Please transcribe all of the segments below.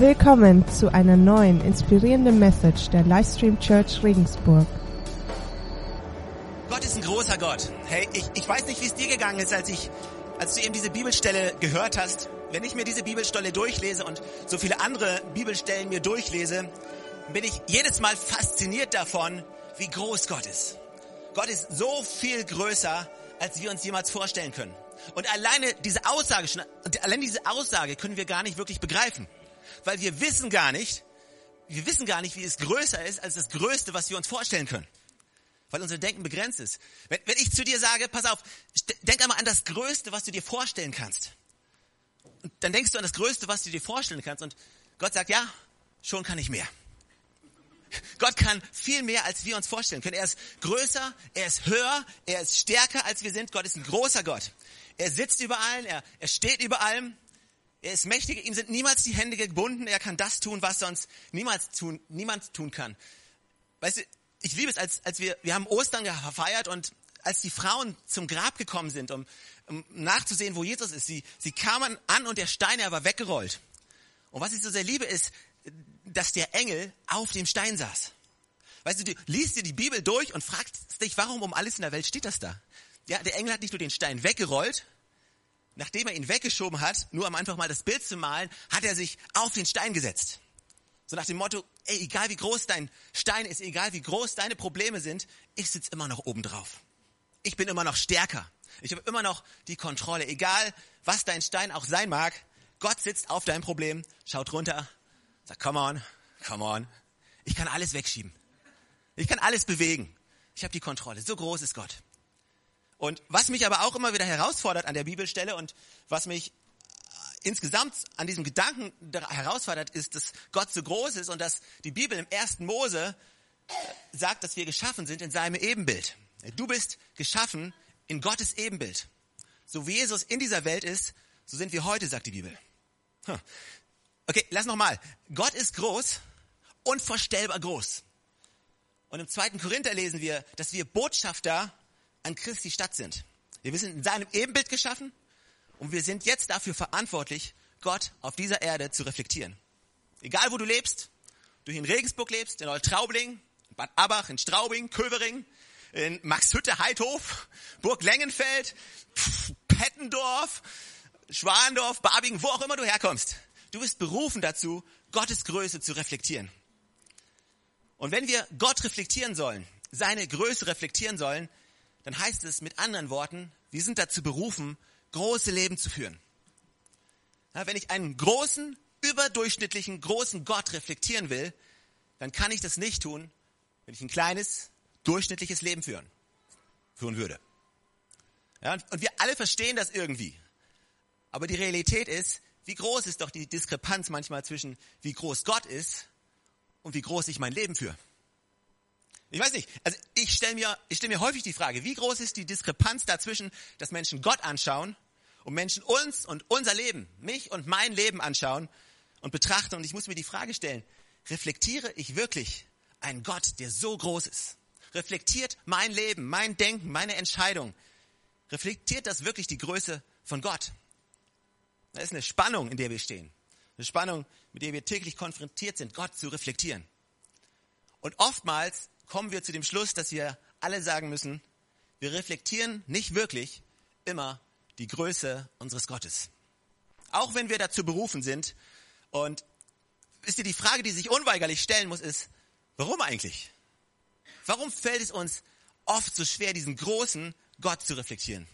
Willkommen zu einer neuen inspirierenden Message der Livestream Church Regensburg. Gott ist ein großer Gott. Hey, ich, ich weiß nicht, wie es dir gegangen ist, als ich, als du eben diese Bibelstelle gehört hast. Wenn ich mir diese Bibelstelle durchlese und so viele andere Bibelstellen mir durchlese, bin ich jedes Mal fasziniert davon, wie groß Gott ist. Gott ist so viel größer, als wir uns jemals vorstellen können. Und alleine diese Aussage, schon, allein diese Aussage können wir gar nicht wirklich begreifen weil wir wissen gar nicht, wir wissen gar nicht, wie es größer ist als das Größte, was wir uns vorstellen können. Weil unser Denken begrenzt ist. Wenn, wenn ich zu dir sage, pass auf, denk einmal an das Größte, was du dir vorstellen kannst. Und dann denkst du an das Größte, was du dir vorstellen kannst. Und Gott sagt, ja, schon kann ich mehr. Gott kann viel mehr, als wir uns vorstellen können. Er ist größer, er ist höher, er ist stärker, als wir sind. Gott ist ein großer Gott. Er sitzt über allen, er, er steht über allem. Er ist mächtig, ihm sind niemals die Hände gebunden, er kann das tun, was sonst niemals tun, niemand tun kann. Weißt du, ich liebe es, als, als wir, wir haben Ostern gefeiert und als die Frauen zum Grab gekommen sind, um, um nachzusehen, wo Jesus ist, sie, sie kamen an und der Stein, er war weggerollt. Und was ich so sehr liebe, ist, dass der Engel auf dem Stein saß. Weißt du, du liest dir die Bibel durch und fragst dich, warum um alles in der Welt steht das da? Ja, der Engel hat nicht nur den Stein weggerollt, nachdem er ihn weggeschoben hat, nur um einfach mal das Bild zu malen, hat er sich auf den Stein gesetzt. So nach dem Motto, ey, egal wie groß dein Stein ist, egal wie groß deine Probleme sind, ich sitze immer noch oben drauf. Ich bin immer noch stärker. Ich habe immer noch die Kontrolle. Egal, was dein Stein auch sein mag, Gott sitzt auf deinem Problem, schaut runter, sagt, come on, come on. Ich kann alles wegschieben. Ich kann alles bewegen. Ich habe die Kontrolle. So groß ist Gott. Und was mich aber auch immer wieder herausfordert an der Bibelstelle und was mich äh, insgesamt an diesem Gedanken herausfordert, ist, dass Gott so groß ist und dass die Bibel im ersten Mose äh, sagt, dass wir geschaffen sind in seinem Ebenbild. Du bist geschaffen in Gottes Ebenbild. So wie Jesus in dieser Welt ist, so sind wir heute, sagt die Bibel. Okay, lass nochmal. Gott ist groß, unvorstellbar groß. Und im zweiten Korinther lesen wir, dass wir Botschafter an Christi Stadt sind. Wir sind in seinem Ebenbild geschaffen und wir sind jetzt dafür verantwortlich, Gott auf dieser Erde zu reflektieren. Egal wo du lebst, du in Regensburg lebst, in Oltraubling, in Bad Abach, in Straubing, Köbering, in Maxhütte, Heidhof, Burg Lengenfeld, Pettendorf, Schwandorf, Barbingen, wo auch immer du herkommst. Du bist berufen dazu, Gottes Größe zu reflektieren. Und wenn wir Gott reflektieren sollen, seine Größe reflektieren sollen, dann heißt es mit anderen Worten, wir sind dazu berufen, große Leben zu führen. Ja, wenn ich einen großen, überdurchschnittlichen, großen Gott reflektieren will, dann kann ich das nicht tun, wenn ich ein kleines, durchschnittliches Leben führen, führen würde. Ja, und wir alle verstehen das irgendwie. Aber die Realität ist, wie groß ist doch die Diskrepanz manchmal zwischen wie groß Gott ist und wie groß ich mein Leben führe. Ich weiß nicht, also ich stelle mir, ich stell mir häufig die Frage, wie groß ist die Diskrepanz dazwischen, dass Menschen Gott anschauen und Menschen uns und unser Leben, mich und mein Leben anschauen und betrachten. Und ich muss mir die Frage stellen, reflektiere ich wirklich einen Gott, der so groß ist? Reflektiert mein Leben, mein Denken, meine Entscheidung, reflektiert das wirklich die Größe von Gott? Da ist eine Spannung, in der wir stehen. Eine Spannung, mit der wir täglich konfrontiert sind, Gott zu reflektieren. Und oftmals kommen wir zu dem Schluss, dass wir alle sagen müssen, wir reflektieren nicht wirklich immer die Größe unseres Gottes. Auch wenn wir dazu berufen sind. Und wisst ihr, die Frage, die sich unweigerlich stellen muss, ist, warum eigentlich? Warum fällt es uns oft so schwer, diesen großen Gott zu reflektieren?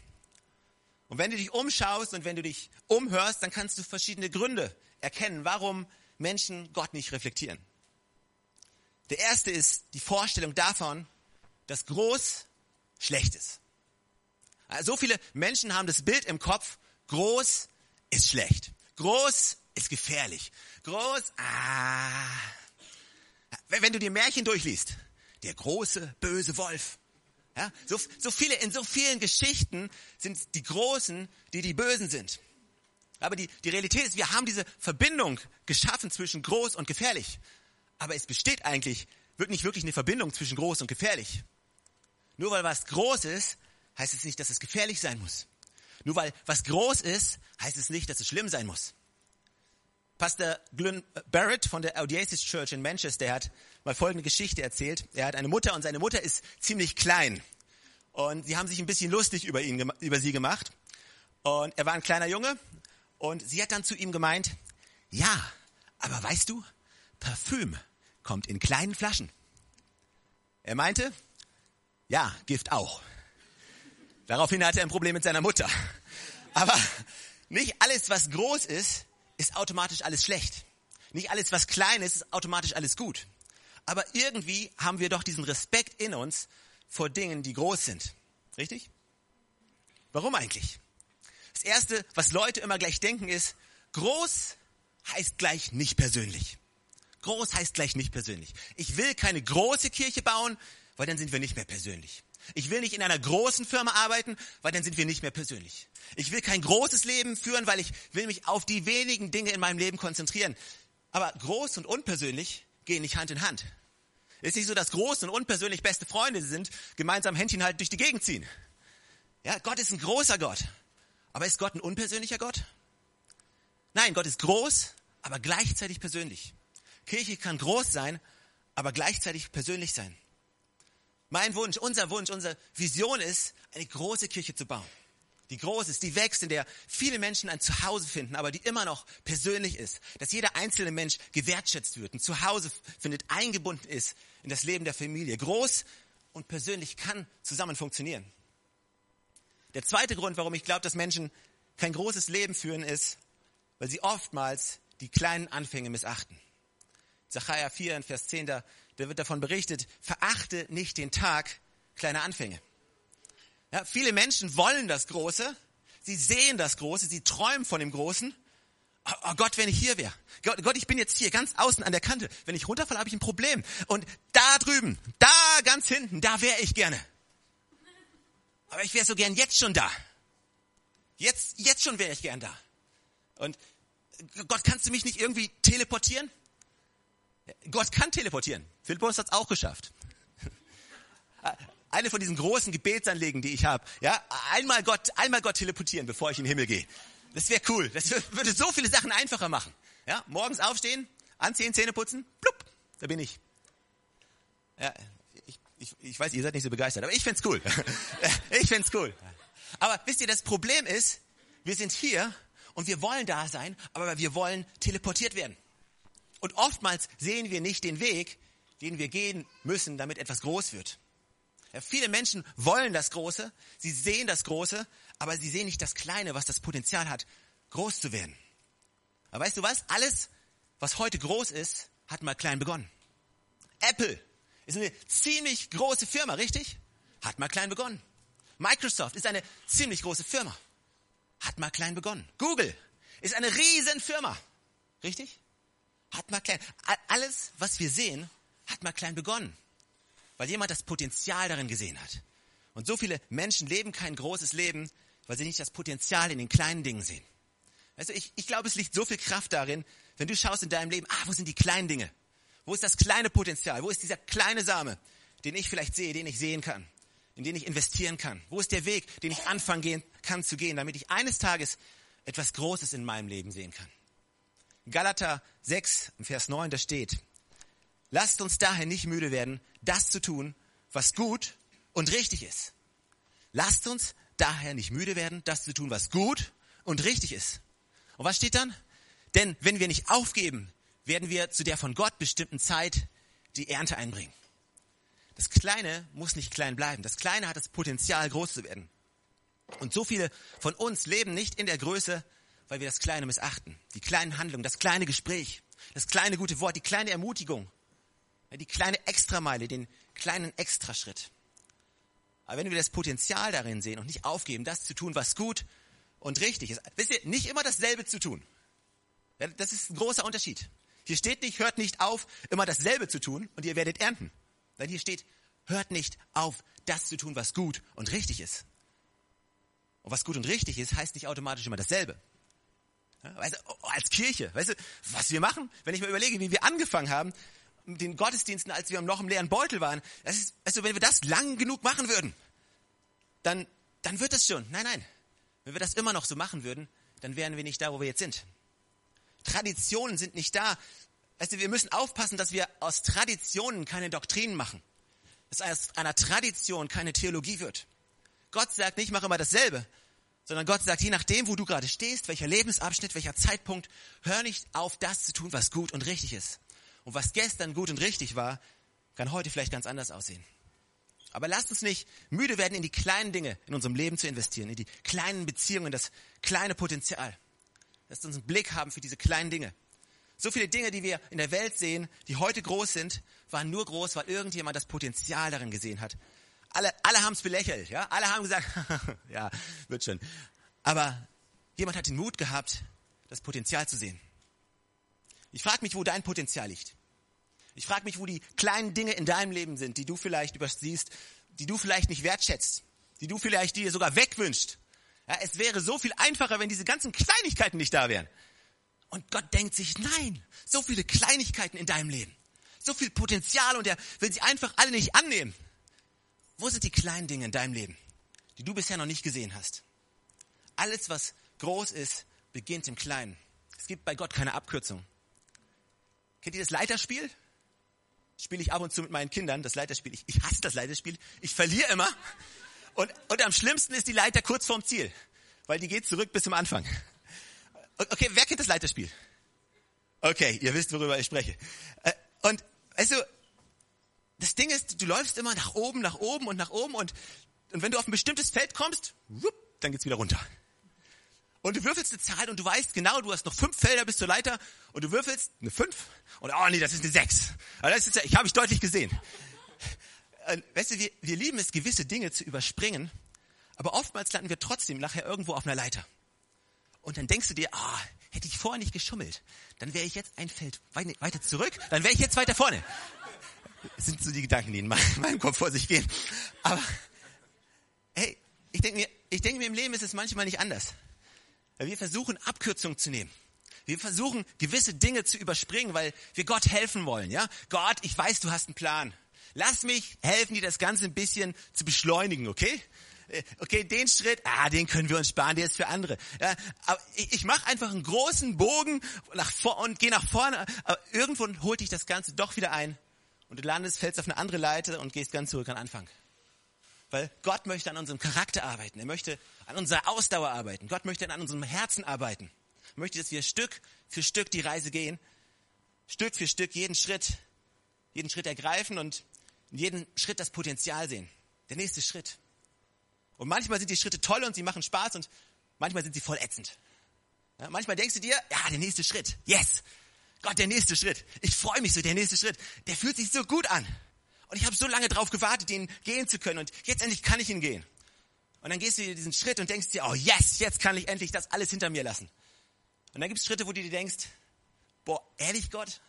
Und wenn du dich umschaust und wenn du dich umhörst, dann kannst du verschiedene Gründe erkennen, warum Menschen Gott nicht reflektieren. Der erste ist die Vorstellung davon, dass groß schlecht ist. So viele Menschen haben das Bild im Kopf, groß ist schlecht. Groß ist gefährlich. Groß, ah. Wenn du dir Märchen durchliest, der große, böse Wolf. Ja, so, so viele, in so vielen Geschichten sind die Großen, die die Bösen sind. Aber die, die Realität ist, wir haben diese Verbindung geschaffen zwischen groß und gefährlich. Aber es besteht eigentlich nicht wirklich eine Verbindung zwischen groß und gefährlich. Nur weil was groß ist, heißt es nicht, dass es gefährlich sein muss. Nur weil was groß ist, heißt es nicht, dass es schlimm sein muss. Pastor Glenn Barrett von der Audacious Church in Manchester hat mal folgende Geschichte erzählt. Er hat eine Mutter und seine Mutter ist ziemlich klein. Und sie haben sich ein bisschen lustig über ihn, über sie gemacht. Und er war ein kleiner Junge. Und sie hat dann zu ihm gemeint, ja, aber weißt du, Parfüm kommt in kleinen Flaschen. Er meinte, ja, Gift auch. Daraufhin hatte er ein Problem mit seiner Mutter. Aber nicht alles, was groß ist, ist automatisch alles schlecht. Nicht alles, was klein ist, ist automatisch alles gut. Aber irgendwie haben wir doch diesen Respekt in uns vor Dingen, die groß sind. Richtig? Warum eigentlich? Das Erste, was Leute immer gleich denken, ist, groß heißt gleich nicht persönlich. Groß heißt gleich nicht persönlich. Ich will keine große Kirche bauen, weil dann sind wir nicht mehr persönlich. Ich will nicht in einer großen Firma arbeiten, weil dann sind wir nicht mehr persönlich. Ich will kein großes Leben führen, weil ich will mich auf die wenigen Dinge in meinem Leben konzentrieren. Aber groß und unpersönlich gehen nicht Hand in Hand. Ist nicht so, dass groß und unpersönlich beste Freunde sind, gemeinsam Händchen halt durch die Gegend ziehen. Ja, Gott ist ein großer Gott. Aber ist Gott ein unpersönlicher Gott? Nein, Gott ist groß, aber gleichzeitig persönlich. Kirche kann groß sein, aber gleichzeitig persönlich sein. Mein Wunsch, unser Wunsch, unsere Vision ist, eine große Kirche zu bauen. Die groß ist, die wächst, in der viele Menschen ein Zuhause finden, aber die immer noch persönlich ist. Dass jeder einzelne Mensch gewertschätzt wird, ein Zuhause findet, eingebunden ist in das Leben der Familie. Groß und persönlich kann zusammen funktionieren. Der zweite Grund, warum ich glaube, dass Menschen kein großes Leben führen, ist, weil sie oftmals die kleinen Anfänge missachten. Zachariah 4 in Vers 10, da, da wird davon berichtet, verachte nicht den Tag kleiner Anfänge. Ja, viele Menschen wollen das Große, sie sehen das Große, sie träumen von dem Großen. Oh, oh Gott, wenn ich hier wäre. Gott, Gott, ich bin jetzt hier ganz außen an der Kante. Wenn ich runterfalle, habe ich ein Problem. Und da drüben, da ganz hinten, da wäre ich gerne. Aber ich wäre so gern jetzt schon da. Jetzt, jetzt schon wäre ich gern da. Und Gott, kannst du mich nicht irgendwie teleportieren? Gott kann teleportieren. Philippus hat es auch geschafft. Eine von diesen großen Gebetsanliegen, die ich habe. Ja, einmal Gott, einmal Gott teleportieren, bevor ich in den Himmel gehe. Das wäre cool. Das würde so viele Sachen einfacher machen. Ja, morgens aufstehen, anziehen, Zähne putzen, plupp, da bin ich. Ja, ich, ich, ich weiß, ihr seid nicht so begeistert, aber ich find's cool. ich find's cool. Aber wisst ihr, das Problem ist, wir sind hier und wir wollen da sein, aber wir wollen teleportiert werden. Und oftmals sehen wir nicht den Weg, den wir gehen müssen, damit etwas groß wird. Ja, viele Menschen wollen das Große, sie sehen das Große, aber sie sehen nicht das Kleine, was das Potenzial hat, groß zu werden. Aber weißt du was? Alles, was heute groß ist, hat mal klein begonnen. Apple ist eine ziemlich große Firma, richtig? Hat mal klein begonnen. Microsoft ist eine ziemlich große Firma. Hat mal klein begonnen. Google ist eine riesen Firma. Richtig? Hat mal klein. Alles, was wir sehen, hat mal klein begonnen. Weil jemand das Potenzial darin gesehen hat. Und so viele Menschen leben kein großes Leben, weil sie nicht das Potenzial in den kleinen Dingen sehen. Also ich, ich glaube, es liegt so viel Kraft darin, wenn du schaust in deinem Leben, ah, wo sind die kleinen Dinge? Wo ist das kleine Potenzial? Wo ist dieser kleine Same, den ich vielleicht sehe, den ich sehen kann, in den ich investieren kann? Wo ist der Weg, den ich anfangen gehen, kann zu gehen, damit ich eines Tages etwas Großes in meinem Leben sehen kann? Galater 6, Vers 9, da steht, lasst uns daher nicht müde werden, das zu tun, was gut und richtig ist. Lasst uns daher nicht müde werden, das zu tun, was gut und richtig ist. Und was steht dann? Denn wenn wir nicht aufgeben, werden wir zu der von Gott bestimmten Zeit die Ernte einbringen. Das Kleine muss nicht klein bleiben. Das Kleine hat das Potenzial, groß zu werden. Und so viele von uns leben nicht in der Größe, weil wir das Kleine missachten. Die kleinen Handlungen, das kleine Gespräch, das kleine gute Wort, die kleine Ermutigung, die kleine Extrameile, den kleinen Extraschritt. Aber wenn wir das Potenzial darin sehen und nicht aufgeben, das zu tun, was gut und richtig ist, wisst ihr, nicht immer dasselbe zu tun. Das ist ein großer Unterschied. Hier steht nicht, hört nicht auf, immer dasselbe zu tun und ihr werdet ernten. Denn hier steht, hört nicht auf, das zu tun, was gut und richtig ist. Und was gut und richtig ist, heißt nicht automatisch immer dasselbe. Weißt du, oh, als Kirche, weißt du, was wir machen, wenn ich mir überlege, wie wir angefangen haben, mit den Gottesdiensten, als wir noch im leeren Beutel waren, das ist, weißt du, wenn wir das lang genug machen würden, dann, dann wird das schon. Nein, nein. Wenn wir das immer noch so machen würden, dann wären wir nicht da, wo wir jetzt sind. Traditionen sind nicht da. Also wir müssen aufpassen, dass wir aus Traditionen keine Doktrinen machen. Dass aus einer Tradition keine Theologie wird. Gott sagt nicht, mach immer dasselbe, sondern Gott sagt, je nachdem, wo du gerade stehst, welcher Lebensabschnitt, welcher Zeitpunkt, hör nicht auf, das zu tun, was gut und richtig ist. Und was gestern gut und richtig war, kann heute vielleicht ganz anders aussehen. Aber lasst uns nicht müde werden, in die kleinen Dinge in unserem Leben zu investieren, in die kleinen Beziehungen, das kleine Potenzial. Lasst uns einen Blick haben für diese kleinen Dinge. So viele Dinge, die wir in der Welt sehen, die heute groß sind, waren nur groß, weil irgendjemand das Potenzial darin gesehen hat. Alle, alle haben es belächelt, ja. Alle haben gesagt, ja, wird schon. Aber jemand hat den Mut gehabt, das Potenzial zu sehen. Ich frage mich, wo dein Potenzial liegt. Ich frage mich, wo die kleinen Dinge in deinem Leben sind, die du vielleicht übersiehst, die du vielleicht nicht wertschätzt, die du vielleicht dir sogar wegwünscht. Ja, es wäre so viel einfacher, wenn diese ganzen Kleinigkeiten nicht da wären. Und Gott denkt sich, nein, so viele Kleinigkeiten in deinem Leben, so viel Potenzial und er will sie einfach alle nicht annehmen. Wo sind die kleinen Dinge in deinem Leben, die du bisher noch nicht gesehen hast? Alles, was groß ist, beginnt im Kleinen. Es gibt bei Gott keine Abkürzung. Kennt ihr das Leiterspiel? spiele ich ab und zu mit meinen Kindern, das Leiterspiel. Ich, ich hasse das Leiterspiel. Ich verliere immer. Und, und am schlimmsten ist die Leiter kurz vorm Ziel, weil die geht zurück bis zum Anfang. Okay, wer kennt das Leiterspiel? Okay, ihr wisst, worüber ich spreche. Äh, und weißt du, das Ding ist, du läufst immer nach oben, nach oben und nach oben und, und wenn du auf ein bestimmtes Feld kommst, whoop, dann geht's wieder runter und du würfelst eine Zahl und du weißt genau, du hast noch fünf Felder bis zur Leiter und du würfelst eine fünf und oh nee, das ist eine sechs. Aber das ist, ich habe ich deutlich gesehen. Weißt du, wir, wir lieben es, gewisse Dinge zu überspringen, aber oftmals landen wir trotzdem nachher irgendwo auf einer Leiter. Und dann denkst du dir, ah, hätte ich vorher nicht geschummelt, dann wäre ich jetzt ein Feld weiter zurück, dann wäre ich jetzt weiter vorne. Sind so die Gedanken, die in meinem Kopf vor sich gehen. Aber hey, ich denke mir, ich denke mir, im Leben ist es manchmal nicht anders. Wir versuchen Abkürzungen zu nehmen. Wir versuchen gewisse Dinge zu überspringen, weil wir Gott helfen wollen. Ja, Gott, ich weiß, du hast einen Plan. Lass mich helfen, dir das Ganze ein bisschen zu beschleunigen, okay? Äh, okay, den Schritt, ah, den können wir uns sparen, der ist für andere. Ja, aber ich, ich mache einfach einen großen Bogen nach vor und gehe nach vorne. Aber irgendwo holt dich das Ganze doch wieder ein und du landest, fällst auf eine andere Leiter und gehst ganz zurück an Anfang. Weil Gott möchte an unserem Charakter arbeiten. Er möchte an unserer Ausdauer arbeiten. Gott möchte an unserem Herzen arbeiten. Er möchte, dass wir Stück für Stück die Reise gehen. Stück für Stück jeden Schritt, jeden Schritt ergreifen und in jedem Schritt das Potenzial sehen. Der nächste Schritt. Und manchmal sind die Schritte toll und sie machen Spaß und manchmal sind sie voll ätzend. Ja, manchmal denkst du dir, ja, der nächste Schritt. Yes. Gott, der nächste Schritt. Ich freue mich so, der nächste Schritt. Der fühlt sich so gut an. Und ich habe so lange darauf gewartet, ihn gehen zu können. Und jetzt endlich kann ich ihn gehen. Und dann gehst du diesen Schritt und denkst dir, oh yes, jetzt kann ich endlich das alles hinter mir lassen. Und dann gibt es Schritte, wo du dir denkst, boah, ehrlich Gott,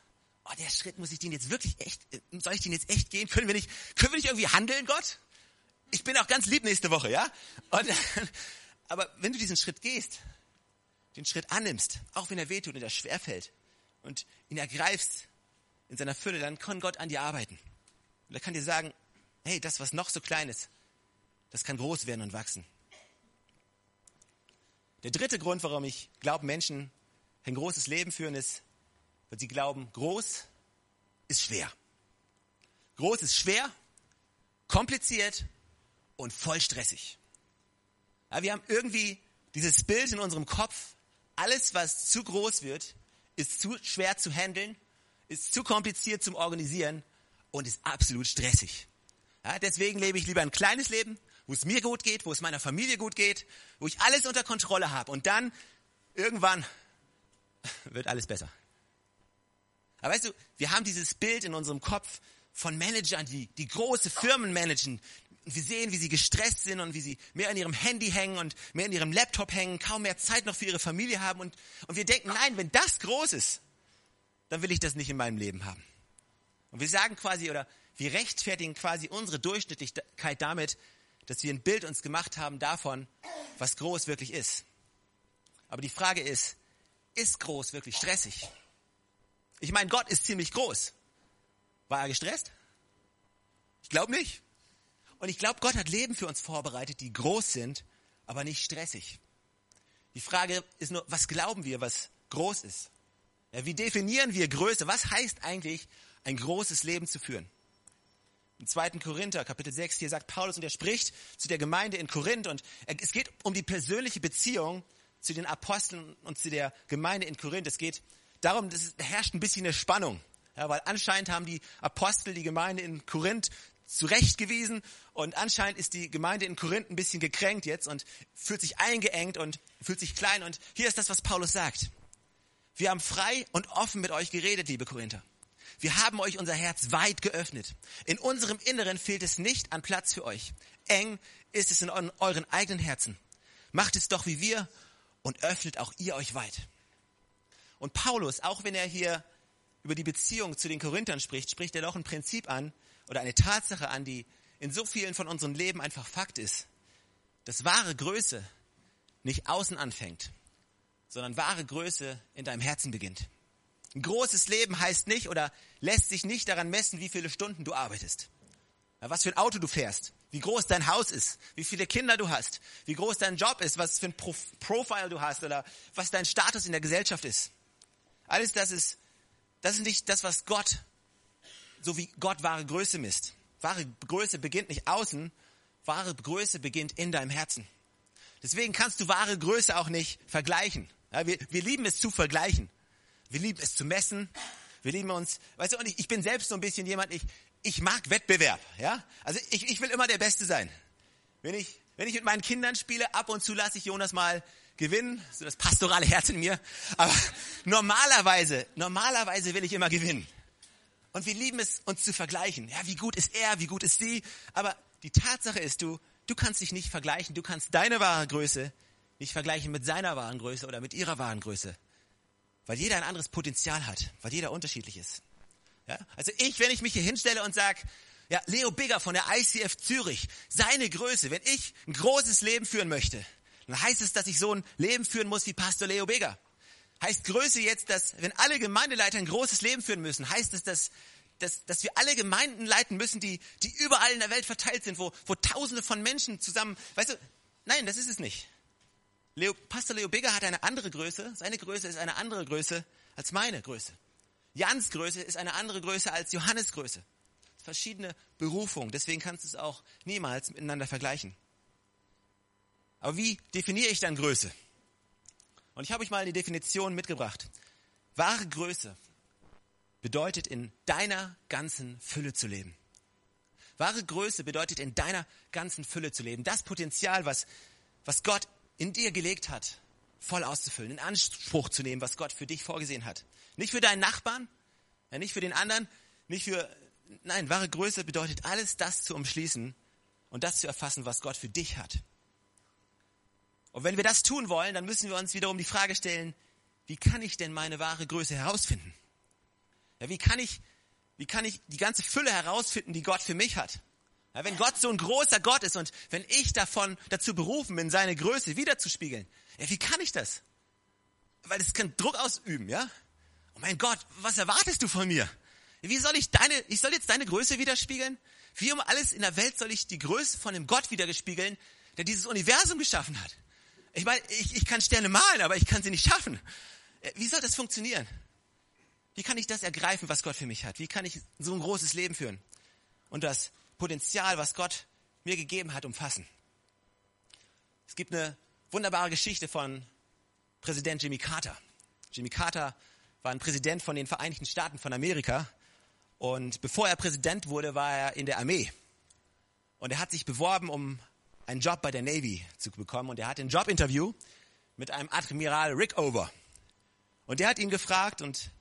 oh, der Schritt muss ich den jetzt wirklich echt, soll ich den jetzt echt gehen? Können wir nicht, können wir nicht irgendwie handeln, Gott? Ich bin auch ganz lieb nächste Woche, ja? Und, aber wenn du diesen Schritt gehst, den Schritt annimmst, auch wenn er wehtut und er schwerfällt und ihn ergreifst in seiner Fülle, dann kann Gott an dir arbeiten. Und er kann dir sagen, hey, das, was noch so klein ist, das kann groß werden und wachsen. Der dritte Grund, warum ich glaube, Menschen ein großes Leben führen, ist, weil sie glauben, groß ist schwer. Groß ist schwer, kompliziert und voll stressig. Ja, wir haben irgendwie dieses Bild in unserem Kopf, alles, was zu groß wird, ist zu schwer zu handeln, ist zu kompliziert zum Organisieren und ist absolut stressig. Ja, deswegen lebe ich lieber ein kleines Leben, wo es mir gut geht, wo es meiner Familie gut geht, wo ich alles unter Kontrolle habe und dann irgendwann wird alles besser. Aber weißt du, wir haben dieses Bild in unserem Kopf von Managern, die, die große Firmen managen. Wir sehen, wie sie gestresst sind und wie sie mehr an ihrem Handy hängen und mehr in ihrem Laptop hängen, kaum mehr Zeit noch für ihre Familie haben. Und, und wir denken, nein, wenn das groß ist, dann will ich das nicht in meinem Leben haben. Und wir sagen quasi oder wir rechtfertigen quasi unsere Durchschnittlichkeit damit, dass wir ein Bild uns gemacht haben davon, was groß wirklich ist. Aber die Frage ist, ist groß wirklich stressig? Ich meine, Gott ist ziemlich groß. War er gestresst? Ich glaube nicht. Und ich glaube, Gott hat Leben für uns vorbereitet, die groß sind, aber nicht stressig. Die Frage ist nur, was glauben wir, was groß ist? Ja, wie definieren wir Größe? Was heißt eigentlich, ein großes Leben zu führen? Im 2. Korinther, Kapitel 6, hier sagt Paulus und er spricht zu der Gemeinde in Korinth und es geht um die persönliche Beziehung zu den Aposteln und zu der Gemeinde in Korinth. Es geht darum, es herrscht ein bisschen eine Spannung. Ja, weil anscheinend haben die Apostel die Gemeinde in Korinth zurechtgewiesen und anscheinend ist die Gemeinde in Korinth ein bisschen gekränkt jetzt und fühlt sich eingeengt und fühlt sich klein. Und hier ist das, was Paulus sagt. Wir haben frei und offen mit euch geredet, liebe Korinther. Wir haben euch unser Herz weit geöffnet. In unserem Inneren fehlt es nicht an Platz für euch. Eng ist es in euren eigenen Herzen. Macht es doch wie wir und öffnet auch ihr euch weit. Und Paulus, auch wenn er hier über die Beziehung zu den Korinthern spricht, spricht er doch ein Prinzip an oder eine Tatsache an, die in so vielen von unseren Leben einfach Fakt ist. Dass wahre Größe nicht außen anfängt, sondern wahre Größe in deinem Herzen beginnt. Ein großes Leben heißt nicht oder lässt sich nicht daran messen, wie viele Stunden du arbeitest, was für ein Auto du fährst, wie groß dein Haus ist, wie viele Kinder du hast, wie groß dein Job ist, was für ein Pro Profile du hast oder was dein Status in der Gesellschaft ist. Alles das ist, das ist nicht das, was Gott, so wie Gott wahre Größe misst. Wahre Größe beginnt nicht außen, wahre Größe beginnt in deinem Herzen. Deswegen kannst du wahre Größe auch nicht vergleichen. Ja, wir, wir lieben es zu vergleichen. Wir lieben es zu messen. Wir lieben uns, weißt du, und ich, ich bin selbst so ein bisschen jemand, ich, ich mag Wettbewerb, ja. Also ich, ich will immer der Beste sein. Wenn ich, wenn ich mit meinen Kindern spiele, ab und zu lasse ich Jonas mal gewinnen, so das pastorale Herz in mir. Aber normalerweise, normalerweise will ich immer gewinnen. Und wir lieben es, uns zu vergleichen. Ja, wie gut ist er, wie gut ist sie. Aber die Tatsache ist, du, du kannst dich nicht vergleichen. Du kannst deine wahre Größe nicht vergleichen mit seiner wahren Größe oder mit ihrer wahren Größe. Weil jeder ein anderes Potenzial hat, weil jeder unterschiedlich ist. Ja? Also ich, wenn ich mich hier hinstelle und sage, ja, Leo Bigger von der ICF Zürich, seine Größe, wenn ich ein großes Leben führen möchte, dann heißt es, dass ich so ein Leben führen muss wie Pastor Leo Bigger. Heißt Größe jetzt, dass wenn alle Gemeindeleiter ein großes Leben führen müssen, heißt es, dass, dass, dass wir alle Gemeinden leiten müssen, die, die überall in der Welt verteilt sind, wo, wo tausende von Menschen zusammen, weißt du, nein, das ist es nicht. Leo, Pastor Leo Bigger hat eine andere Größe. Seine Größe ist eine andere Größe als meine Größe. Jans Größe ist eine andere Größe als Johannes Größe. Verschiedene Berufungen. Deswegen kannst du es auch niemals miteinander vergleichen. Aber wie definiere ich dann Größe? Und ich habe euch mal die Definition mitgebracht. Wahre Größe bedeutet in deiner ganzen Fülle zu leben. Wahre Größe bedeutet in deiner ganzen Fülle zu leben. Das Potenzial, was, was Gott in dir gelegt hat, voll auszufüllen, in Anspruch zu nehmen, was Gott für dich vorgesehen hat. Nicht für deinen Nachbarn, ja, nicht für den anderen, nicht für, nein, wahre Größe bedeutet alles das zu umschließen und das zu erfassen, was Gott für dich hat. Und wenn wir das tun wollen, dann müssen wir uns wiederum die Frage stellen, wie kann ich denn meine wahre Größe herausfinden? Ja, wie kann ich, wie kann ich die ganze Fülle herausfinden, die Gott für mich hat? Ja, wenn Gott so ein großer Gott ist und wenn ich davon dazu berufen bin, seine Größe wiederzuspiegeln, ja, wie kann ich das? Weil das kann Druck ausüben, ja? Oh mein Gott, was erwartest du von mir? Wie soll ich deine, ich soll jetzt deine Größe widerspiegeln? Wie um alles in der Welt soll ich die Größe von dem Gott widerspiegeln, der dieses Universum geschaffen hat? Ich meine, ich, ich kann Sterne malen, aber ich kann sie nicht schaffen. Äh, wie soll das funktionieren? Wie kann ich das ergreifen, was Gott für mich hat? Wie kann ich so ein großes Leben führen? Und das Potenzial, was Gott mir gegeben hat, umfassen. Es gibt eine wunderbare Geschichte von Präsident Jimmy Carter. Jimmy Carter war ein Präsident von den Vereinigten Staaten von Amerika und bevor er Präsident wurde, war er in der Armee. Und er hat sich beworben, um einen Job bei der Navy zu bekommen und er hat ein Jobinterview mit einem Admiral Rickover. Und der hat ihn gefragt und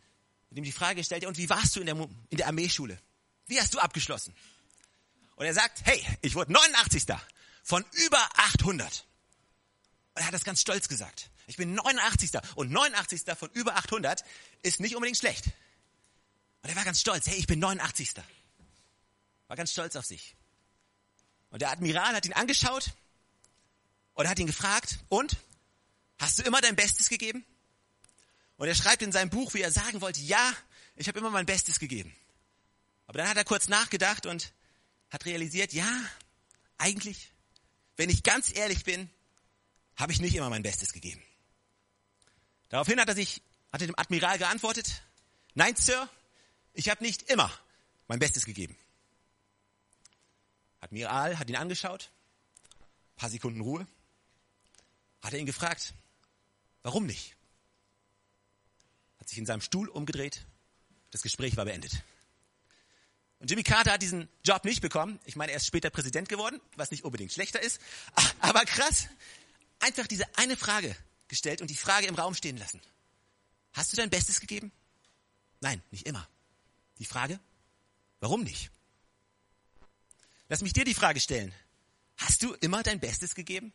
ihm die Frage gestellt, und wie warst du in der, in der Armeeschule? Wie hast du abgeschlossen? Und er sagt, hey, ich wurde 89. von über 800. Und er hat das ganz stolz gesagt. Ich bin 89. Und 89. von über 800 ist nicht unbedingt schlecht. Und er war ganz stolz. Hey, ich bin 89. War ganz stolz auf sich. Und der Admiral hat ihn angeschaut und hat ihn gefragt, und? Hast du immer dein Bestes gegeben? Und er schreibt in seinem Buch, wie er sagen wollte, ja, ich habe immer mein Bestes gegeben. Aber dann hat er kurz nachgedacht und hat realisiert, ja, eigentlich, wenn ich ganz ehrlich bin, habe ich nicht immer mein Bestes gegeben. Daraufhin hat er sich hat er dem Admiral geantwortet, nein, Sir, ich habe nicht immer mein Bestes gegeben. Admiral hat ihn angeschaut, paar Sekunden Ruhe, hat er ihn gefragt, warum nicht? Hat sich in seinem Stuhl umgedreht, das Gespräch war beendet. Und Jimmy Carter hat diesen Job nicht bekommen. Ich meine, er ist später Präsident geworden, was nicht unbedingt schlechter ist. Aber krass, einfach diese eine Frage gestellt und die Frage im Raum stehen lassen. Hast du dein Bestes gegeben? Nein, nicht immer. Die Frage, warum nicht? Lass mich dir die Frage stellen. Hast du immer dein Bestes gegeben?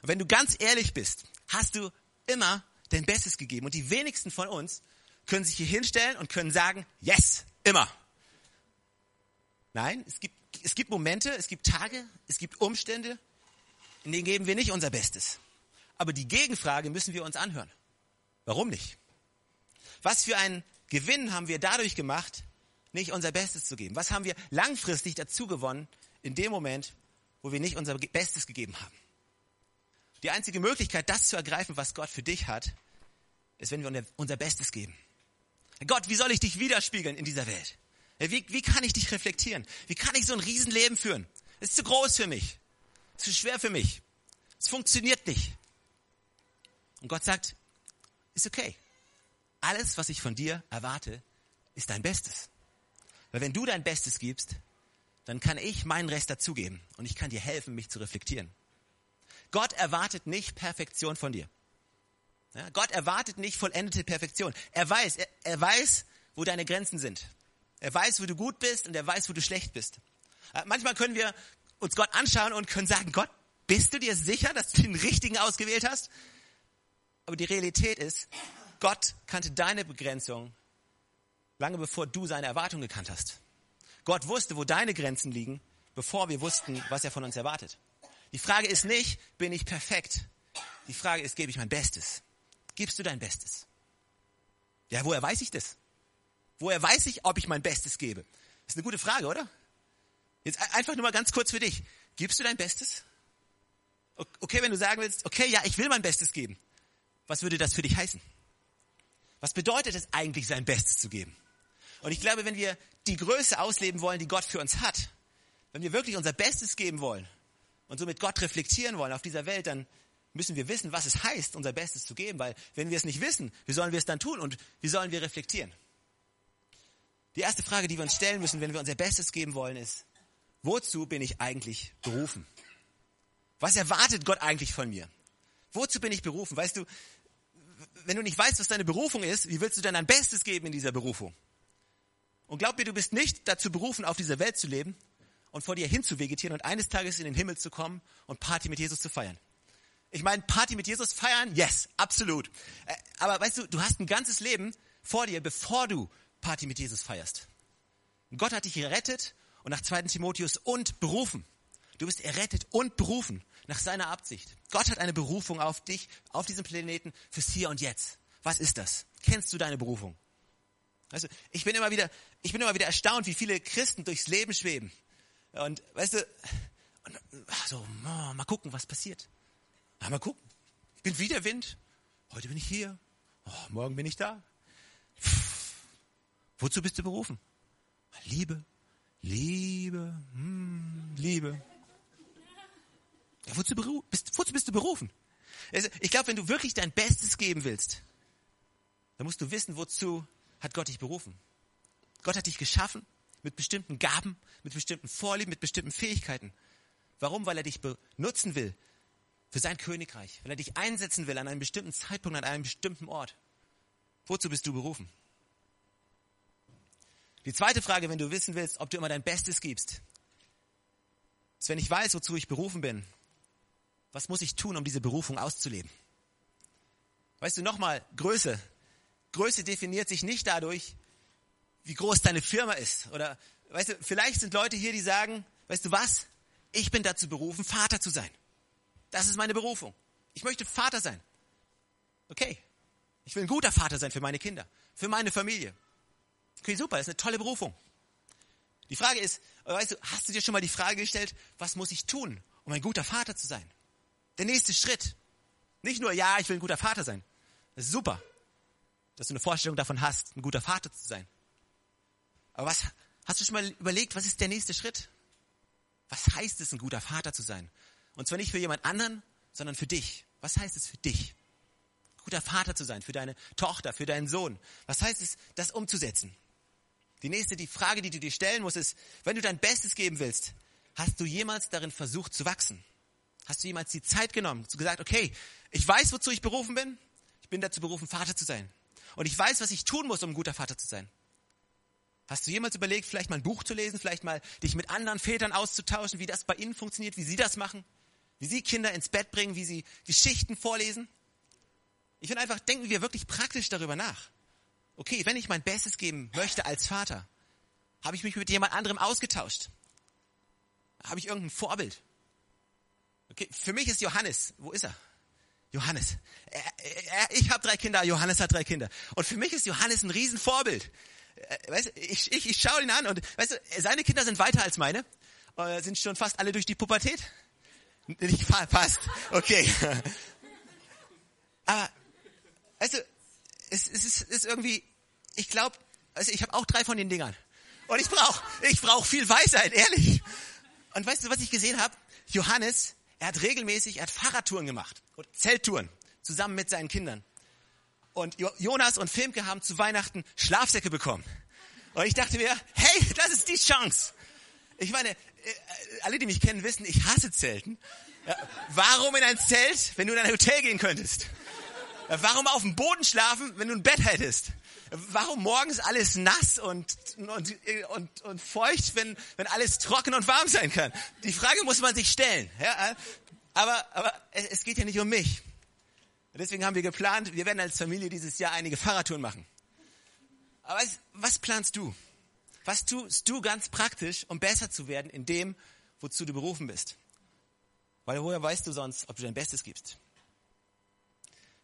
Und wenn du ganz ehrlich bist, hast du immer dein Bestes gegeben. Und die wenigsten von uns können sich hier hinstellen und können sagen, yes, immer. Nein, es gibt, es gibt Momente, es gibt Tage, es gibt Umstände, in denen geben wir nicht unser Bestes. Aber die Gegenfrage müssen wir uns anhören. Warum nicht? Was für einen Gewinn haben wir dadurch gemacht, nicht unser Bestes zu geben? Was haben wir langfristig dazu gewonnen in dem Moment, wo wir nicht unser Bestes gegeben haben? Die einzige Möglichkeit, das zu ergreifen, was Gott für dich hat, ist, wenn wir unser Bestes geben. Gott, wie soll ich dich widerspiegeln in dieser Welt? Wie, wie kann ich dich reflektieren? Wie kann ich so ein Riesenleben führen? Es ist zu groß für mich. Es ist zu schwer für mich. Es funktioniert nicht. Und Gott sagt, ist okay. Alles, was ich von dir erwarte, ist dein Bestes. Weil wenn du dein Bestes gibst, dann kann ich meinen Rest dazugeben und ich kann dir helfen, mich zu reflektieren. Gott erwartet nicht Perfektion von dir. Ja, Gott erwartet nicht vollendete Perfektion. Er weiß, er, er weiß, wo deine Grenzen sind. Er weiß, wo du gut bist und er weiß, wo du schlecht bist. Äh, manchmal können wir uns Gott anschauen und können sagen, Gott, bist du dir sicher, dass du den richtigen ausgewählt hast? Aber die Realität ist, Gott kannte deine Begrenzung lange bevor du seine Erwartungen gekannt hast. Gott wusste, wo deine Grenzen liegen, bevor wir wussten, was er von uns erwartet. Die Frage ist nicht, bin ich perfekt? Die Frage ist, gebe ich mein Bestes? Gibst du dein Bestes? Ja, woher weiß ich das? Woher weiß ich, ob ich mein Bestes gebe? Ist eine gute Frage, oder? Jetzt einfach nur mal ganz kurz für dich. Gibst du dein Bestes? Okay, wenn du sagen willst, okay, ja, ich will mein Bestes geben. Was würde das für dich heißen? Was bedeutet es eigentlich, sein Bestes zu geben? Und ich glaube, wenn wir die Größe ausleben wollen, die Gott für uns hat, wenn wir wirklich unser Bestes geben wollen und somit Gott reflektieren wollen auf dieser Welt, dann müssen wir wissen, was es heißt, unser Bestes zu geben, weil wenn wir es nicht wissen, wie sollen wir es dann tun und wie sollen wir reflektieren? Die erste Frage, die wir uns stellen müssen, wenn wir unser Bestes geben wollen, ist, wozu bin ich eigentlich berufen? Was erwartet Gott eigentlich von mir? Wozu bin ich berufen? Weißt du, wenn du nicht weißt, was deine Berufung ist, wie willst du denn dein Bestes geben in dieser Berufung? Und glaub mir, du bist nicht dazu berufen, auf dieser Welt zu leben und vor dir hinzuvegetieren und eines Tages in den Himmel zu kommen und Party mit Jesus zu feiern. Ich meine, Party mit Jesus feiern, yes, absolut. Äh, aber weißt du, du hast ein ganzes Leben vor dir, bevor du Party mit Jesus feierst. Gott hat dich errettet und nach 2. Timotheus und berufen. Du bist errettet und berufen nach seiner Absicht. Gott hat eine Berufung auf dich, auf diesem Planeten fürs Hier und Jetzt. Was ist das? Kennst du deine Berufung? Also, ich bin immer wieder, ich bin immer wieder erstaunt, wie viele Christen durchs Leben schweben. Und, weißt du, und, so, mal gucken, was passiert. Ja, mal gucken. Ich bin wieder Wind. Heute bin ich hier. Oh, morgen bin ich da. Pff, wozu bist du berufen? Liebe, Liebe, hm, Liebe. Ja, wozu, bist, wozu bist du berufen? Also, ich glaube, wenn du wirklich dein Bestes geben willst, dann musst du wissen, wozu hat Gott dich berufen. Gott hat dich geschaffen mit bestimmten Gaben, mit bestimmten Vorlieben, mit bestimmten Fähigkeiten. Warum? Weil er dich benutzen will für sein Königreich, weil er dich einsetzen will an einem bestimmten Zeitpunkt, an einem bestimmten Ort. Wozu bist du berufen? Die zweite Frage, wenn du wissen willst, ob du immer dein Bestes gibst, ist, wenn ich weiß, wozu ich berufen bin, was muss ich tun, um diese Berufung auszuleben? Weißt du, nochmal, Größe. Größe definiert sich nicht dadurch, wie groß deine Firma ist. Oder, weißt du, vielleicht sind Leute hier, die sagen, weißt du was? Ich bin dazu berufen, Vater zu sein. Das ist meine Berufung. Ich möchte Vater sein. Okay. Ich will ein guter Vater sein für meine Kinder, für meine Familie. Okay, super, das ist eine tolle Berufung. Die Frage ist, weißt du, hast du dir schon mal die Frage gestellt, was muss ich tun, um ein guter Vater zu sein? Der nächste Schritt. Nicht nur, ja, ich will ein guter Vater sein. Das ist super. Dass du eine Vorstellung davon hast, ein guter Vater zu sein. Aber was, hast du schon mal überlegt, was ist der nächste Schritt? Was heißt es, ein guter Vater zu sein? Und zwar nicht für jemand anderen, sondern für dich. Was heißt es für dich? Guter Vater zu sein, für deine Tochter, für deinen Sohn. Was heißt es, das umzusetzen? Die nächste, die Frage, die du dir stellen musst, ist, wenn du dein Bestes geben willst, hast du jemals darin versucht zu wachsen? Hast du jemals die Zeit genommen, zu gesagt, okay, ich weiß, wozu ich berufen bin. Ich bin dazu berufen, Vater zu sein. Und ich weiß, was ich tun muss, um ein guter Vater zu sein. Hast du jemals überlegt, vielleicht mal ein Buch zu lesen, vielleicht mal dich mit anderen Vätern auszutauschen, wie das bei ihnen funktioniert, wie sie das machen? Wie sie Kinder ins Bett bringen, wie sie Geschichten vorlesen? Ich finde einfach, denken wir wirklich praktisch darüber nach. Okay, wenn ich mein Bestes geben möchte als Vater, habe ich mich mit jemand anderem ausgetauscht? Habe ich irgendein Vorbild? Okay, für mich ist Johannes, wo ist er? Johannes. Ich habe drei Kinder, Johannes hat drei Kinder. Und für mich ist Johannes ein Riesenvorbild. Äh, weißt ich, ich, ich schaue ihn an und weißt du, seine Kinder sind weiter als meine, äh, sind schon fast alle durch die Pubertät. Nicht fast, okay. Aber, weißt du, es, es ist, ist irgendwie, ich glaube, also ich habe auch drei von den Dingern. Und ich brauche ich brauch viel Weisheit, ehrlich. Und weißt du, was ich gesehen habe? Johannes, er hat regelmäßig, er hat Fahrradtouren gemacht und Zelttouren zusammen mit seinen Kindern. Und Jonas und Filmke haben zu Weihnachten Schlafsäcke bekommen. Und ich dachte mir, hey, das ist die Chance. Ich meine, äh, alle, die mich kennen, wissen, ich hasse Zelten. Warum in ein Zelt, wenn du in ein Hotel gehen könntest? Warum auf dem Boden schlafen, wenn du ein Bett hättest? Warum morgens alles nass und, und, und, und feucht, wenn, wenn alles trocken und warm sein kann? Die Frage muss man sich stellen. Ja? Aber, aber es geht ja nicht um mich. Deswegen haben wir geplant, wir werden als Familie dieses Jahr einige Fahrradtouren machen. Aber was, was planst du? Was tust du ganz praktisch, um besser zu werden in dem, wozu du berufen bist? Weil woher weißt du sonst, ob du dein Bestes gibst?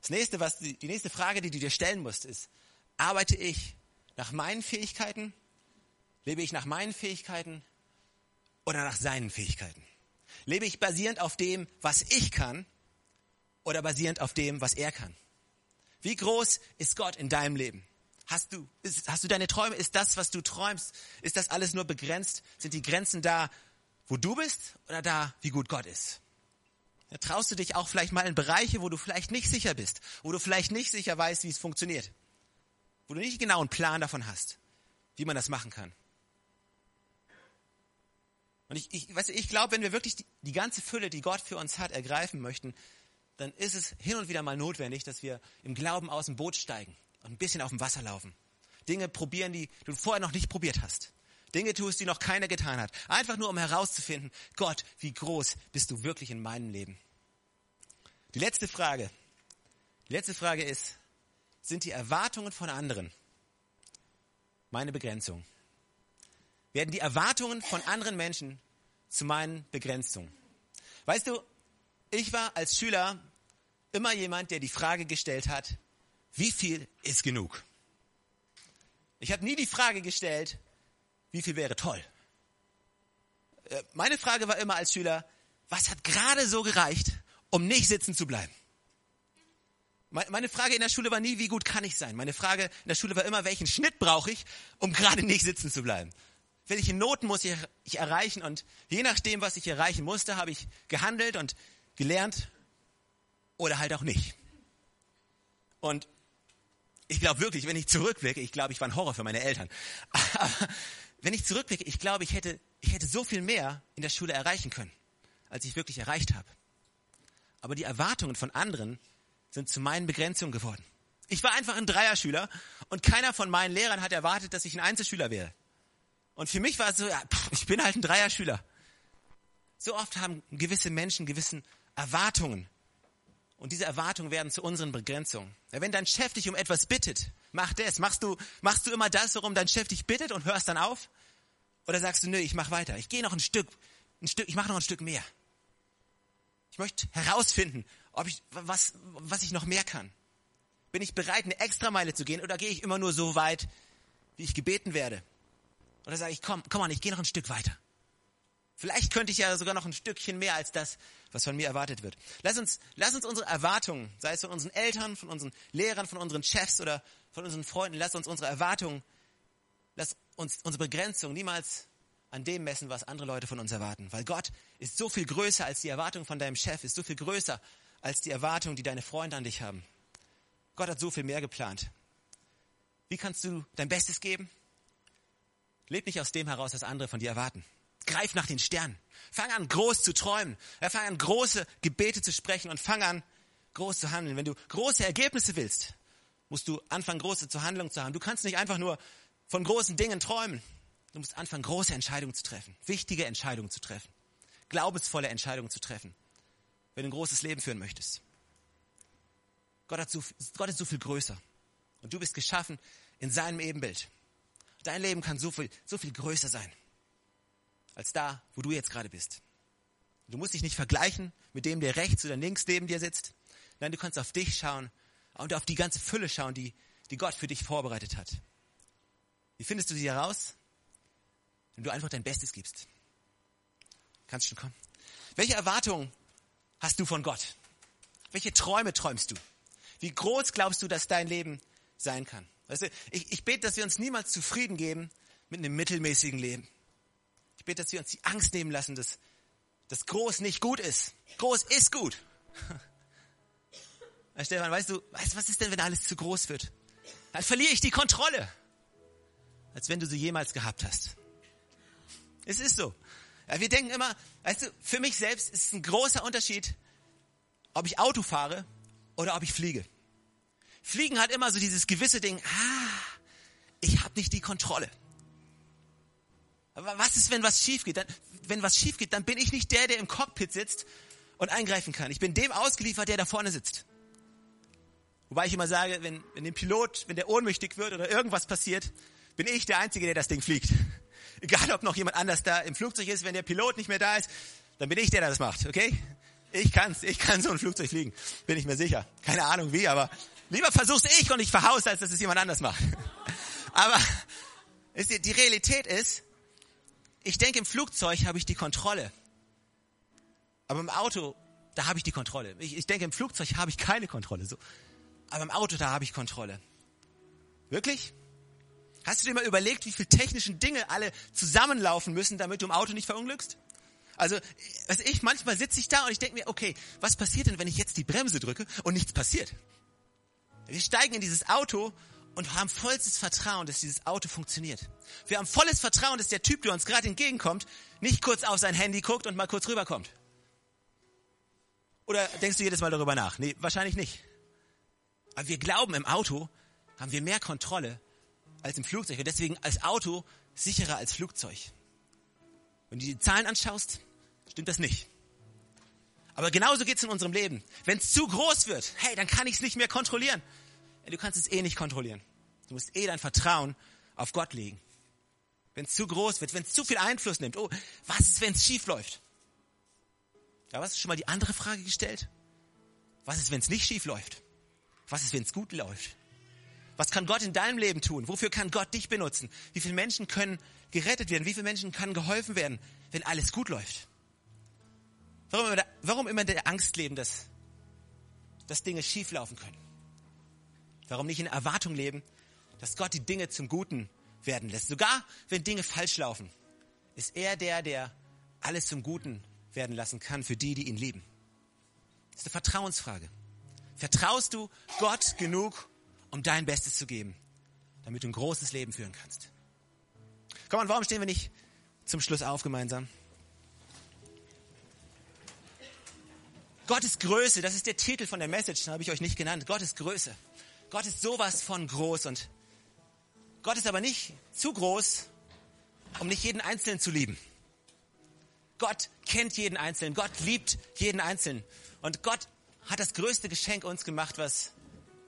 Das nächste, was die, die nächste Frage, die du dir stellen musst, ist, arbeite ich nach meinen Fähigkeiten? Lebe ich nach meinen Fähigkeiten oder nach seinen Fähigkeiten? Lebe ich basierend auf dem, was ich kann oder basierend auf dem, was er kann? Wie groß ist Gott in deinem Leben? Hast du, ist, hast du deine Träume? Ist das, was du träumst, ist das alles nur begrenzt? Sind die Grenzen da, wo du bist oder da, wie gut Gott ist? Traust du dich auch vielleicht mal in Bereiche, wo du vielleicht nicht sicher bist, wo du vielleicht nicht sicher weißt, wie es funktioniert, wo du nicht genau einen Plan davon hast, wie man das machen kann. Und ich, ich, weißt du, ich glaube, wenn wir wirklich die, die ganze Fülle, die Gott für uns hat, ergreifen möchten, dann ist es hin und wieder mal notwendig, dass wir im Glauben aus dem Boot steigen und ein bisschen auf dem Wasser laufen. Dinge probieren, die du vorher noch nicht probiert hast. Dinge tust, die noch keiner getan hat. Einfach nur, um herauszufinden, Gott, wie groß bist du wirklich in meinem Leben? Die letzte Frage. Die letzte Frage ist, sind die Erwartungen von anderen meine Begrenzung? Werden die Erwartungen von anderen Menschen zu meinen Begrenzungen? Weißt du, ich war als Schüler immer jemand, der die Frage gestellt hat, wie viel ist genug? Ich habe nie die Frage gestellt, wie viel wäre toll? Äh, meine Frage war immer als Schüler, was hat gerade so gereicht, um nicht sitzen zu bleiben? Meine Frage in der Schule war nie, wie gut kann ich sein? Meine Frage in der Schule war immer, welchen Schnitt brauche ich, um gerade nicht sitzen zu bleiben? Welche Noten muss ich erreichen? Und je nachdem, was ich erreichen musste, habe ich gehandelt und gelernt oder halt auch nicht. Und ich glaube wirklich, wenn ich zurückblicke, ich glaube, ich war ein Horror für meine Eltern. Aber wenn ich zurückblicke, ich glaube, ich hätte, ich hätte so viel mehr in der Schule erreichen können, als ich wirklich erreicht habe. Aber die Erwartungen von anderen sind zu meinen Begrenzungen geworden. Ich war einfach ein Dreierschüler und keiner von meinen Lehrern hat erwartet, dass ich ein Einzelschüler wäre. Und für mich war es so, ja, pff, ich bin halt ein Dreierschüler. So oft haben gewisse Menschen gewissen Erwartungen. Und diese Erwartungen werden zu unseren Begrenzungen. Ja, wenn dein Chef dich um etwas bittet, mach das. Machst du, machst du immer das, worum dein Chef dich bittet und hörst dann auf? Oder sagst du, nö, ich mach weiter. Ich gehe noch ein Stück, ein Stück, ich mache noch ein Stück mehr. Ich möchte herausfinden, ob ich, was, was ich noch mehr kann. Bin ich bereit, eine Extrameile zu gehen oder gehe ich immer nur so weit, wie ich gebeten werde? Oder sage ich, komm, komm an, ich gehe noch ein Stück weiter. Vielleicht könnte ich ja sogar noch ein Stückchen mehr als das, was von mir erwartet wird. Lass uns, lass uns unsere Erwartungen, sei es von unseren Eltern, von unseren Lehrern, von unseren Chefs oder von unseren Freunden, lass uns unsere Erwartungen, lass uns unsere Begrenzung niemals an dem messen, was andere Leute von uns erwarten. Weil Gott ist so viel größer als die Erwartung von deinem Chef, ist so viel größer als die Erwartung, die deine Freunde an dich haben. Gott hat so viel mehr geplant. Wie kannst du dein Bestes geben? Leb nicht aus dem heraus, was andere von dir erwarten. Greif nach den Sternen. Fang an, groß zu träumen. Fang an, große Gebete zu sprechen und fang an, groß zu handeln. Wenn du große Ergebnisse willst, musst du anfangen, große zu Handlungen zu haben. Du kannst nicht einfach nur von großen Dingen träumen. Du musst anfangen, große Entscheidungen zu treffen, wichtige Entscheidungen zu treffen, glaubensvolle Entscheidungen zu treffen, wenn du ein großes Leben führen möchtest. Gott, hat so, Gott ist so viel größer und du bist geschaffen in seinem Ebenbild. Dein Leben kann so viel, so viel größer sein als da, wo du jetzt gerade bist. Du musst dich nicht vergleichen mit dem, der rechts oder links neben dir sitzt. Nein, du kannst auf dich schauen und auf die ganze Fülle schauen, die, die Gott für dich vorbereitet hat. Wie findest du sie heraus? Wenn du einfach dein Bestes gibst. Kannst schon kommen. Welche Erwartungen hast du von Gott? Welche Träume träumst du? Wie groß glaubst du, dass dein Leben sein kann? Weißt du, ich, ich bete, dass wir uns niemals zufrieden geben mit einem mittelmäßigen Leben bete, dass wir uns die Angst nehmen lassen, dass, dass groß nicht gut ist. Groß ist gut. Herr Stefan, weißt du, weißt, was ist denn, wenn alles zu groß wird? Dann verliere ich die Kontrolle. Als wenn du sie jemals gehabt hast. Es ist so. Ja, wir denken immer, weißt du, für mich selbst ist es ein großer Unterschied, ob ich Auto fahre oder ob ich fliege. Fliegen hat immer so dieses gewisse Ding, ah, ich habe nicht die Kontrolle. Aber was ist, wenn was schief geht? Dann, wenn was schief geht, dann bin ich nicht der, der im Cockpit sitzt und eingreifen kann. Ich bin dem ausgeliefert, der da vorne sitzt. Wobei ich immer sage, wenn, wenn dem Pilot, wenn der ohnmächtig wird oder irgendwas passiert, bin ich der Einzige, der das Ding fliegt. Egal, ob noch jemand anders da im Flugzeug ist, wenn der Pilot nicht mehr da ist, dann bin ich der, der das macht, okay? Ich kann's, ich kann so ein Flugzeug fliegen, bin ich mir sicher. Keine Ahnung wie, aber lieber versuch's ich und ich verhaus, als dass es jemand anders macht. Aber die Realität ist, ich denke, im Flugzeug habe ich die Kontrolle. Aber im Auto, da habe ich die Kontrolle. Ich, ich denke, im Flugzeug habe ich keine Kontrolle. So. Aber im Auto, da habe ich Kontrolle. Wirklich? Hast du dir mal überlegt, wie viele technischen Dinge alle zusammenlaufen müssen, damit du im Auto nicht verunglückst? Also, was ich, manchmal sitze ich da und ich denke mir, okay, was passiert denn, wenn ich jetzt die Bremse drücke und nichts passiert? Wir steigen in dieses Auto und haben vollstes Vertrauen, dass dieses Auto funktioniert. Wir haben volles Vertrauen, dass der Typ, der uns gerade entgegenkommt, nicht kurz auf sein Handy guckt und mal kurz rüberkommt. Oder denkst du jedes Mal darüber nach? Nee, wahrscheinlich nicht. Aber wir glauben, im Auto haben wir mehr Kontrolle als im Flugzeug. Und deswegen als Auto sicherer als Flugzeug. Wenn du die Zahlen anschaust, stimmt das nicht. Aber genauso geht's in unserem Leben. Wenn es zu groß wird, hey, dann kann ich es nicht mehr kontrollieren du kannst es eh nicht kontrollieren. Du musst eh dein Vertrauen auf Gott legen. Wenn es zu groß wird, wenn es zu viel Einfluss nimmt, oh, was ist, wenn es schief läuft? Hast du schon mal die andere Frage gestellt? Was ist, wenn es nicht schief läuft? Was ist, wenn es gut läuft? Was kann Gott in deinem Leben tun? Wofür kann Gott dich benutzen? Wie viele Menschen können gerettet werden? Wie viele Menschen kann geholfen werden, wenn alles gut läuft? Warum immer, warum immer in der Angst leben, dass, dass Dinge schief laufen können? Warum nicht in Erwartung leben, dass Gott die Dinge zum Guten werden lässt? Sogar wenn Dinge falsch laufen, ist er der, der alles zum Guten werden lassen kann für die, die ihn lieben. Das ist eine Vertrauensfrage. Vertraust du Gott genug, um dein Bestes zu geben, damit du ein großes Leben führen kannst? Komm on, warum stehen wir nicht zum Schluss auf gemeinsam? Gottes Größe, das ist der Titel von der Message, den habe ich euch nicht genannt. Gottes Größe. Gott ist sowas von groß und Gott ist aber nicht zu groß, um nicht jeden Einzelnen zu lieben. Gott kennt jeden Einzelnen. Gott liebt jeden Einzelnen. Und Gott hat das größte Geschenk uns gemacht, was,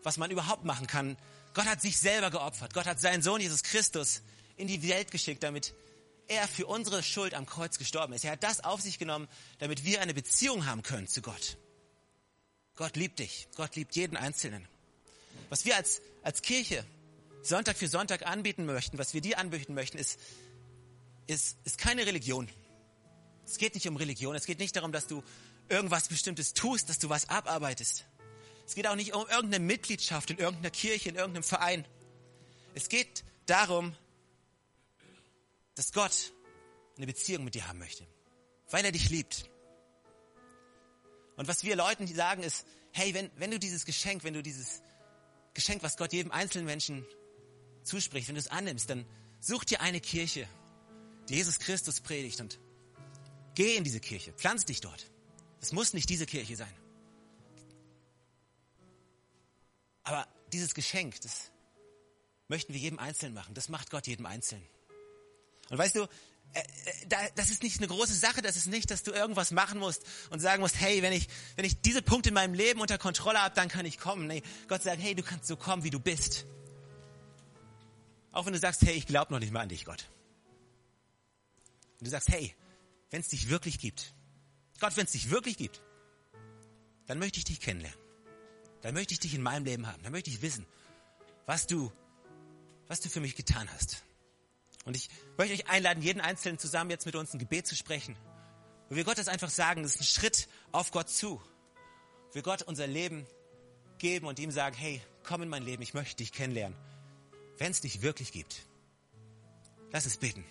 was man überhaupt machen kann. Gott hat sich selber geopfert. Gott hat seinen Sohn Jesus Christus in die Welt geschickt, damit er für unsere Schuld am Kreuz gestorben ist. Er hat das auf sich genommen, damit wir eine Beziehung haben können zu Gott. Gott liebt dich. Gott liebt jeden Einzelnen. Was wir als, als Kirche Sonntag für Sonntag anbieten möchten, was wir dir anbieten möchten, ist, ist, ist keine Religion. Es geht nicht um Religion. Es geht nicht darum, dass du irgendwas Bestimmtes tust, dass du was abarbeitest. Es geht auch nicht um irgendeine Mitgliedschaft in irgendeiner Kirche, in irgendeinem Verein. Es geht darum, dass Gott eine Beziehung mit dir haben möchte, weil er dich liebt. Und was wir Leuten sagen ist, hey, wenn, wenn du dieses Geschenk, wenn du dieses Geschenk, was Gott jedem einzelnen Menschen zuspricht, wenn du es annimmst, dann such dir eine Kirche, die Jesus Christus predigt und geh in diese Kirche, pflanz dich dort. Es muss nicht diese Kirche sein. Aber dieses Geschenk, das möchten wir jedem Einzelnen machen. Das macht Gott jedem Einzelnen. Und weißt du, äh, äh, das ist nicht eine große Sache, das ist nicht, dass du irgendwas machen musst und sagen musst, hey, wenn ich, wenn ich diese Punkte in meinem Leben unter Kontrolle habe, dann kann ich kommen. Nee, Gott sagt, hey, du kannst so kommen, wie du bist. Auch wenn du sagst, hey, ich glaube noch nicht mal an dich, Gott. Und du sagst, hey, wenn es dich wirklich gibt, Gott, wenn es dich wirklich gibt, dann möchte ich dich kennenlernen. Dann möchte ich dich in meinem Leben haben. Dann möchte ich wissen, was du, was du für mich getan hast. Und ich möchte euch einladen, jeden Einzelnen zusammen jetzt mit uns ein Gebet zu sprechen. Wo wir Gott das einfach sagen, das ist ein Schritt auf Gott zu. Wir Gott unser Leben geben und ihm sagen, hey, komm in mein Leben, ich möchte dich kennenlernen. Wenn es dich wirklich gibt. Lass es beten.